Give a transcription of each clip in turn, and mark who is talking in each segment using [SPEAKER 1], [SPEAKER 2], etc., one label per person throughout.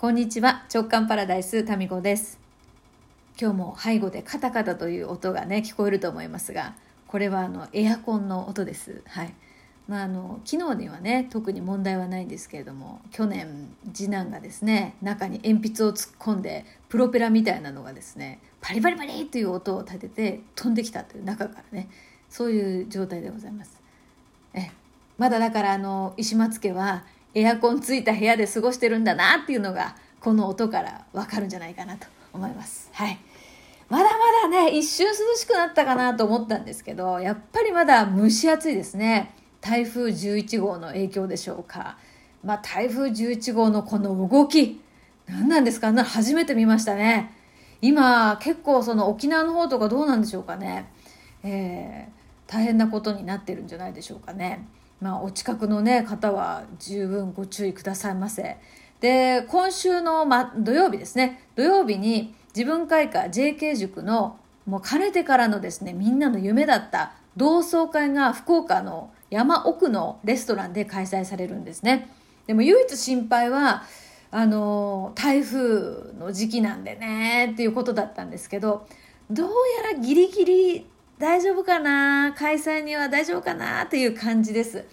[SPEAKER 1] こんにちは。直感パラダイスタミコです。今日も背後でカタカタという音がね聞こえると思いますがこれはあのエアコンの音です。はい。まあ、あの昨日にはね特に問題はないんですけれども去年次男がですね中に鉛筆を突っ込んでプロペラみたいなのがですねパリパリパリという音を立てて飛んできたという中からね。そういう状態でございます。え。まだだからあの石松家はエアコンついた部屋で過ごしてるんだなっていうのがこの音からわかるんじゃないかなと思います。はい。まだまだね、一瞬涼しくなったかなと思ったんですけど、やっぱりまだ蒸し暑いですね。台風11号の影響でしょうか。まあ、台風11号のこの動き、何なんですか？な初めて見ましたね。今、結構その沖縄の方とかどうなんでしょうかね。えー、大変なことになってるんじゃないでしょうかね。まあ、お近くの、ね、方は十分ご注意くださいませ。で今週の、ま、土曜日ですね土曜日に自分会館 JK 塾のもうかねてからのですねみんなの夢だった同窓会が福岡の山奥のレストランで開催されるんですねでも唯一心配はあの台風の時期なんでねっていうことだったんですけどどうやらギリギリ大丈夫かな？開催には大丈夫かな？っていう感じです。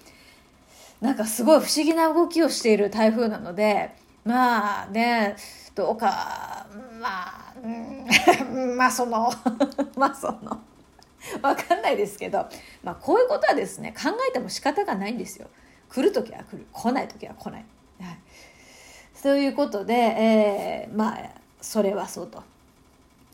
[SPEAKER 1] なんかすごい不思議な動きをしている台風なのでまあねどうかまあ、まあその まあそのわかんないですけど、まあ、こういうことはですね考えても仕方がないんですよ。来る時は来る来ない時は来ない、はい、そういうことで、えー、まあそれはそうと。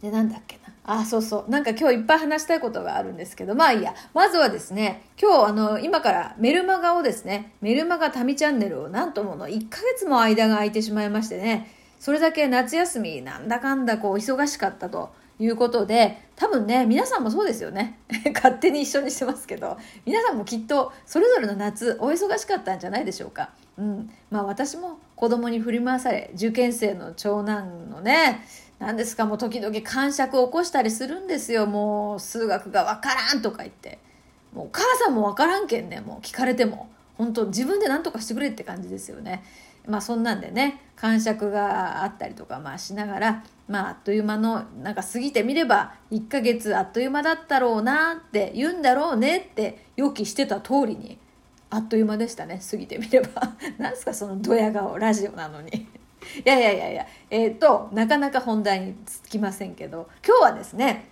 [SPEAKER 1] でなんだっけなあ、そうそう。なんか今日いっぱい話したいことがあるんですけど、まあいいや。まずはですね、今日あの、今からメルマガをですね、メルマガタミチャンネルをなんともの1ヶ月も間が空いてしまいましてね、それだけ夏休みなんだかんだこう忙しかったということで、多分ね、皆さんもそうですよね。勝手に一緒にしてますけど、皆さんもきっとそれぞれの夏お忙しかったんじゃないでしょうか。うん。まあ私も子供に振り回され、受験生の長男のね、何ですか？もう時々感触を起こしたりするんですよ。もう数学がわからんとか言って。もうお母さんもわからんけんね。もう聞かれても。本当自分で何とかしてくれって感じですよね。まあそんなんでね。感触があったりとかまあしながら。まああっという間のなんか過ぎてみれば1ヶ月あっという間だったろうなって言うんだろうねって予期してた通りにあっという間でしたね。過ぎてみれば。何ですかそのドヤ顔ラジオなのに。いやいやいやいや、えっ、ー、と、なかなか本題につきませんけど、今日はですね、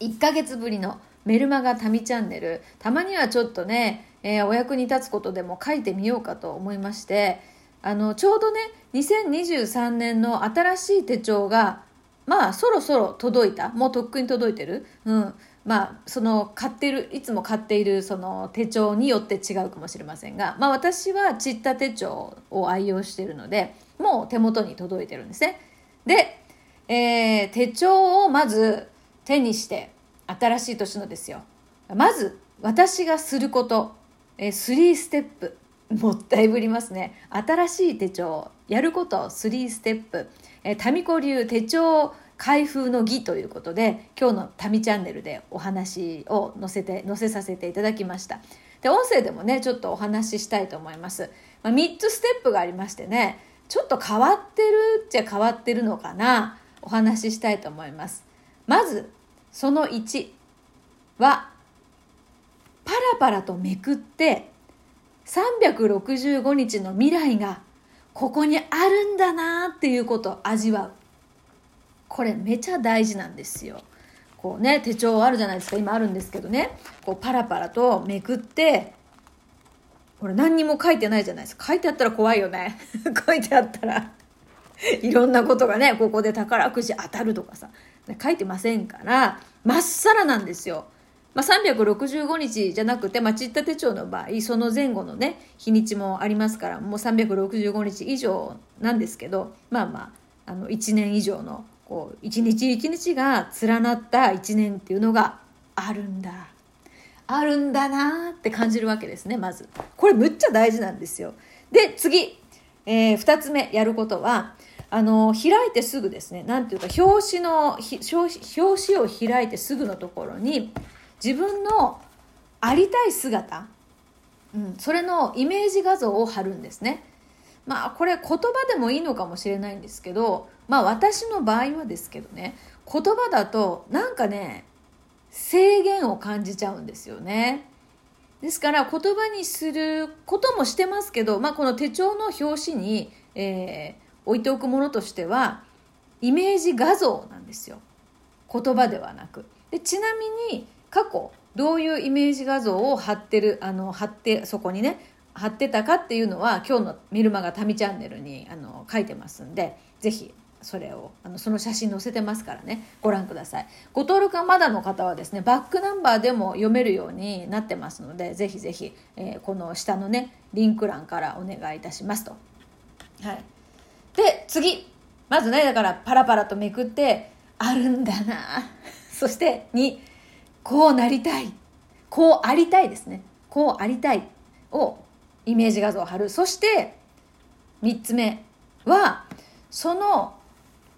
[SPEAKER 1] 1ヶ月ぶりのメルマガタミチャンネル、たまにはちょっとね、えー、お役に立つことでも書いてみようかと思いまして、あの、ちょうどね、2023年の新しい手帳が、まあ、そろそろ届いた。もうとっくに届いてる。うん。まあ、その買ってるいつも買っているその手帳によって違うかもしれませんが、まあ、私はちった手帳を愛用しているのでもう手元に届いてるんですね。で、えー、手帳をまず手にして新しい年のですよ。まず私がすること、えー、3ステップもったいぶりますね。新しい手帳やること3ステップ、えー、タミコ流手帳開封の儀ということで今日の「タミチャンネル」でお話を載せて載せさせていただきましたで音声でもねちょっとお話ししたいと思います、まあ、3つステップがありましてねちょっと変わってるっちゃ変わってるのかな？お話ししたいと思いますまずその1はパラパラとめくって365日の未来がここにあるんだなっていうことを味わうこれめちゃ大事なんですよ。こうね、手帳あるじゃないですか。今あるんですけどね。こうパラパラとめくって、これ何にも書いてないじゃないですか。書いてあったら怖いよね。書いてあったらいろんなことがね、ここで宝くじ当たるとかさ、書いてませんから、まっさらなんですよ。まあ、365日じゃなくて、まあ、ちった手帳の場合、その前後のね、日にちもありますから、もう365日以上なんですけど、まあまあ、あの、1年以上のこう一日一日が連なった一年っていうのがあるんだあるんだなって感じるわけですねまず。これむっちゃ大事なんですよ。で次、えー、2つ目やることはあの開いてすぐですね。何ていうか表紙の表紙を開いてすぐのところに自分のありたい姿、うん、それのイメージ画像を貼るんですね。まあこれ言葉でもいいのかもしれないんですけどまあ私の場合はですけどね言葉だとなんかね制限を感じちゃうんですよね。ですから言葉にすることもしてますけど、まあ、この手帳の表紙に、えー、置いておくものとしてはイメージ画像なんですよ言葉ではなくでちなみに過去どういうイメージ画像を貼ってるあの貼ってそこにね貼ってたかっていうのは今日のメルマガ民チャンネルにあの書いてますんで是非それをあのその写真載せてますからね。ご覧ください。ご登録がまだの方はですねバックナンバーでも読めるようになってますのでぜひぜひ、えー、この下のねリンク欄からお願いいたしますと。はい。で次。まずねだからパラパラとめくってあるんだな。そして2こうなりたい。こうありたいですね。こうありたい。をイメージ画像を貼る。そして3つ目はその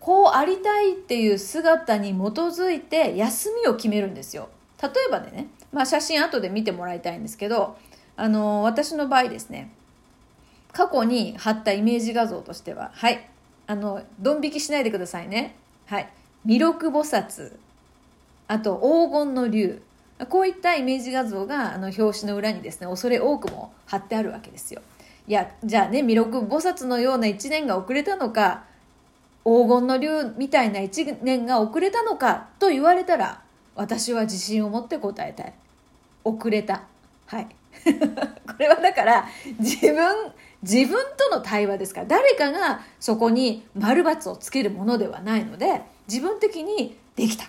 [SPEAKER 1] こうありたいっていう姿に基づいて休みを決めるんですよ。例えばでね、まあ、写真後で見てもらいたいんですけどあの私の場合ですね過去に貼ったイメージ画像としてははいあのドン引きしないでくださいね。はい弥勒菩薩あと黄金の竜こういったイメージ画像があの表紙の裏にですね恐れ多くも貼ってあるわけですよ。いやじゃあね弥勒菩薩のような一年が遅れたのか黄金の竜みたいな一年が遅れたのかと言われたら私は自信を持って答えたい。遅れた。はい。これはだから自分自分との対話ですか。ら誰かがそこに丸×をつけるものではないので自分的にできた、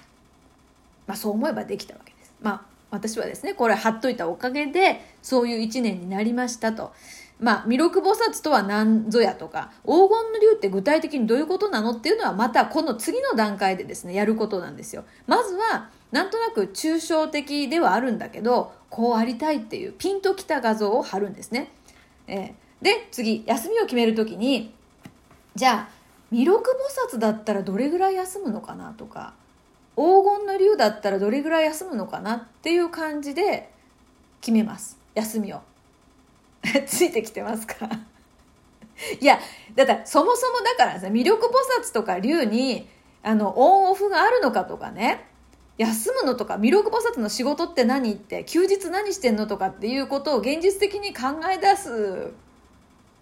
[SPEAKER 1] まあ、そう思えばできたわけです。まあ私はですねこれ貼っといたおかげでそういう一年になりましたと。まあ、弥勒菩薩とは何ぞやとか、黄金の竜って具体的にどういうことなのっていうのはまたこの次の段階でですね、やることなんですよ。まずは、なんとなく抽象的ではあるんだけど、こうありたいっていうピンときた画像を貼るんですね。えー、で、次、休みを決めるときに、じゃあ、弥勒菩薩だったらどれぐらい休むのかなとか、黄金の竜だったらどれぐらい休むのかなっていう感じで決めます。休みを。ついてきてますか？いや、だからそもそもだからさ、魅力菩薩とか竜に、あの、オンオフがあるのかとかね、休むのとか、魅力菩薩の仕事って何って、休日何してんのとかっていうことを現実的に考え出す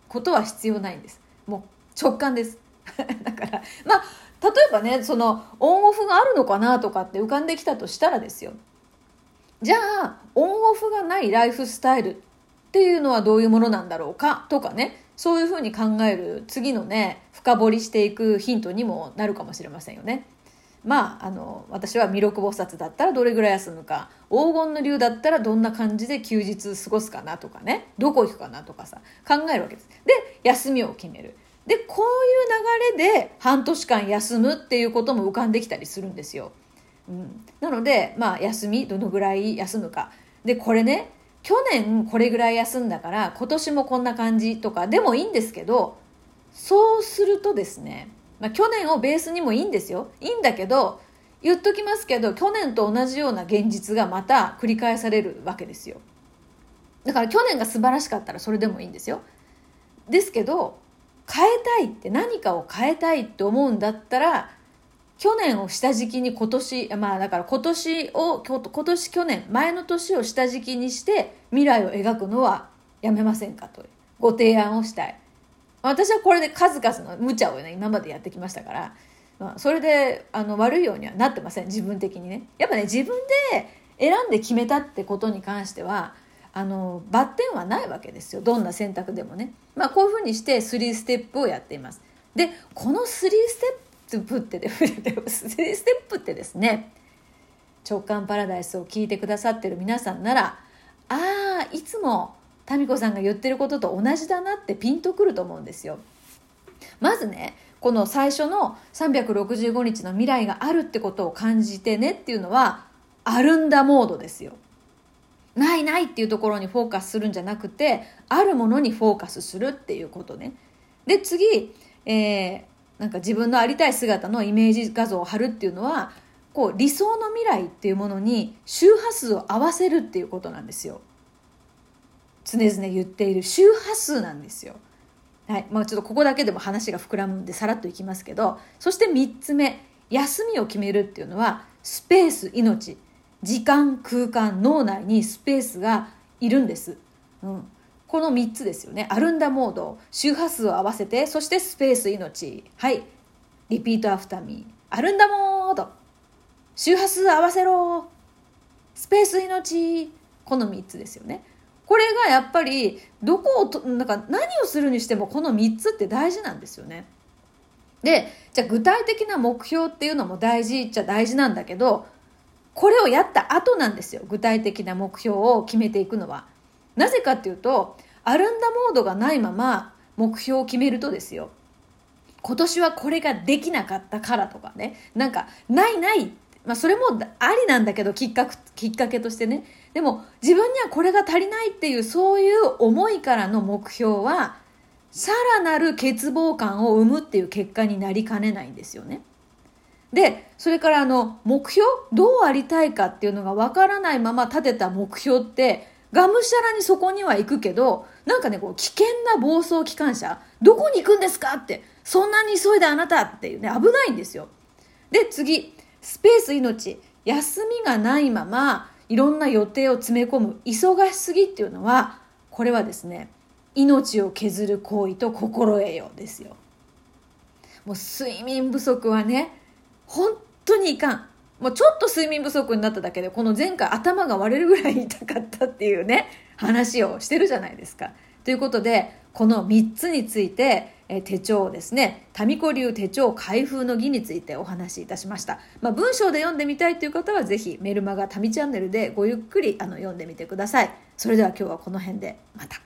[SPEAKER 1] ことは必要ないんです。もう直感です。だから、まあ、例えばね、その、オンオフがあるのかなとかって浮かんできたとしたらですよ。じゃあ、オンオフがないライフスタイルっていうのはどういうものなんだろうかとかねそういうふうに考える次のね深掘りしていくヒントにもなるかもしれませんよね。まあ、あの私は弥勒菩薩だったらどれぐらい休むか黄金の竜だったらどんな感じで休日過ごすかなとかねどこ行くかなとかさ考えるわけです。で休みを決める。でこういう流れで半年間休むっていうことも浮かんできたりするんですよ。うん、なので、まあ、休みどのぐらい休むか。でこれね去年これぐらい休んだから今年もこんな感じとかでもいいんですけどそうするとですね、まあ、去年をベースにもいいんですよ。いいんだけど言っときますけど去年と同じような現実がまた繰り返されるわけですよ。だから去年が素晴らしかったらそれでもいいんですよ。ですけど変えたいって何かを変えたいって思うんだったら去年を下敷きに今年、まあだから今年を、今年去年、前の年を下敷きにして未来を描くのはやめませんかとご提案をしたい。私はこれで数々の無茶をね、今までやってきましたから、まあ、それであの悪いようにはなってません、自分的にね。やっぱね、自分で選んで決めたってことに関しては、あの、バッテンはないわけですよ。どんな選択でもね。まあこういうふうにして3ステップをやっています。で、この3ステップスプってでステップってですね直感パラダイスを聞いてくださってる皆さんならああいつも民子さんが言ってることと同じだなってピンとくると思うんですよ。まずねこの最初の365日の未来があるってことを感じてねっていうのはあるんだモードですよ。ないないっていうところにフォーカスするんじゃなくてあるものにフォーカスするっていうことね。で次、えー、なんか自分のありたい姿のイメージ画像を貼るっていうのはこう理想の未来っていうものに周波数を合わせるっていうことなんですよ。常々言っている周波数なんですよ。はい。まあ、ちょっとここだけでも話が膨らむんでさらっといきますけどそして3つ目休みを決めるっていうのはスペース命。時間空間脳内にスペースがいるんです、うん、この3つですよね。アルンダモード周波数を合わせてそしてスペース命。はい。リピートアフターミー。アルンダモード。周波数合わせろ。スペース命。この3つですよね。これがやっぱりどこをとなんか何をするにしてもこの3つって大事なんですよね。でじゃあ具体的な目標っていうのも大事っちゃ大事なんだけどこれをやった後なんですよ。具体的な目標を決めていくのは。なぜかっていうとアルンダモードがないまま目標を決めるとですよ。今年はこれができなかったからとかね。なんかないない。まあそれもありなんだけどきっかきっかけとしてね。でも自分にはこれが足りないっていうそういう思いからの目標はさらなる欠乏感を生むっていう結果になりかねないんですよね。で、それからあの目標どうありたいかっていうのがわからないまま立てた目標ってがむしゃらにそこには行くけどなんかねこう危険な暴走機関車どこに行くんですかってそんなに急いであなたっていうね危ないんですよ。で次スペース命休みがないままいろんな予定を詰め込む忙しすぎっていうのはこれはですね命を削る行為と心得ようですよもう睡眠不足はね本当にいかんもうちょっと睡眠不足になっただけでこの前回頭が割れるぐらい痛かったっていうね話をしてるじゃないですか。ということでこの3つについてえ手帳をですね。民子流手帳開封の儀についてお話しいたしました、まあ、文章で読んでみたいという方はぜひメルマガ民チャンネルでごゆっくりあの読んでみてください。それでは今日はこの辺でまた。